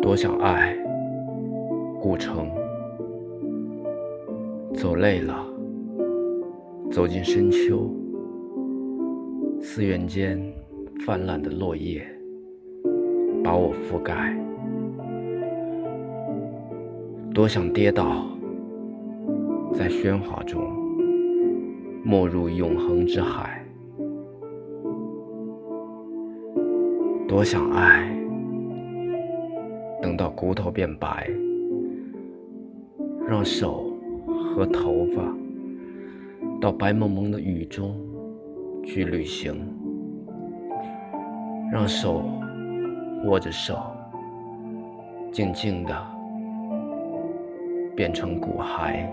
多想爱，古城。走累了，走进深秋，寺院间泛滥的落叶把我覆盖。多想跌倒，在喧哗中没入永恒之海。多想爱，等到骨头变白，让手。和头发，到白蒙蒙的雨中去旅行，让手握着手，静静的变成骨骸。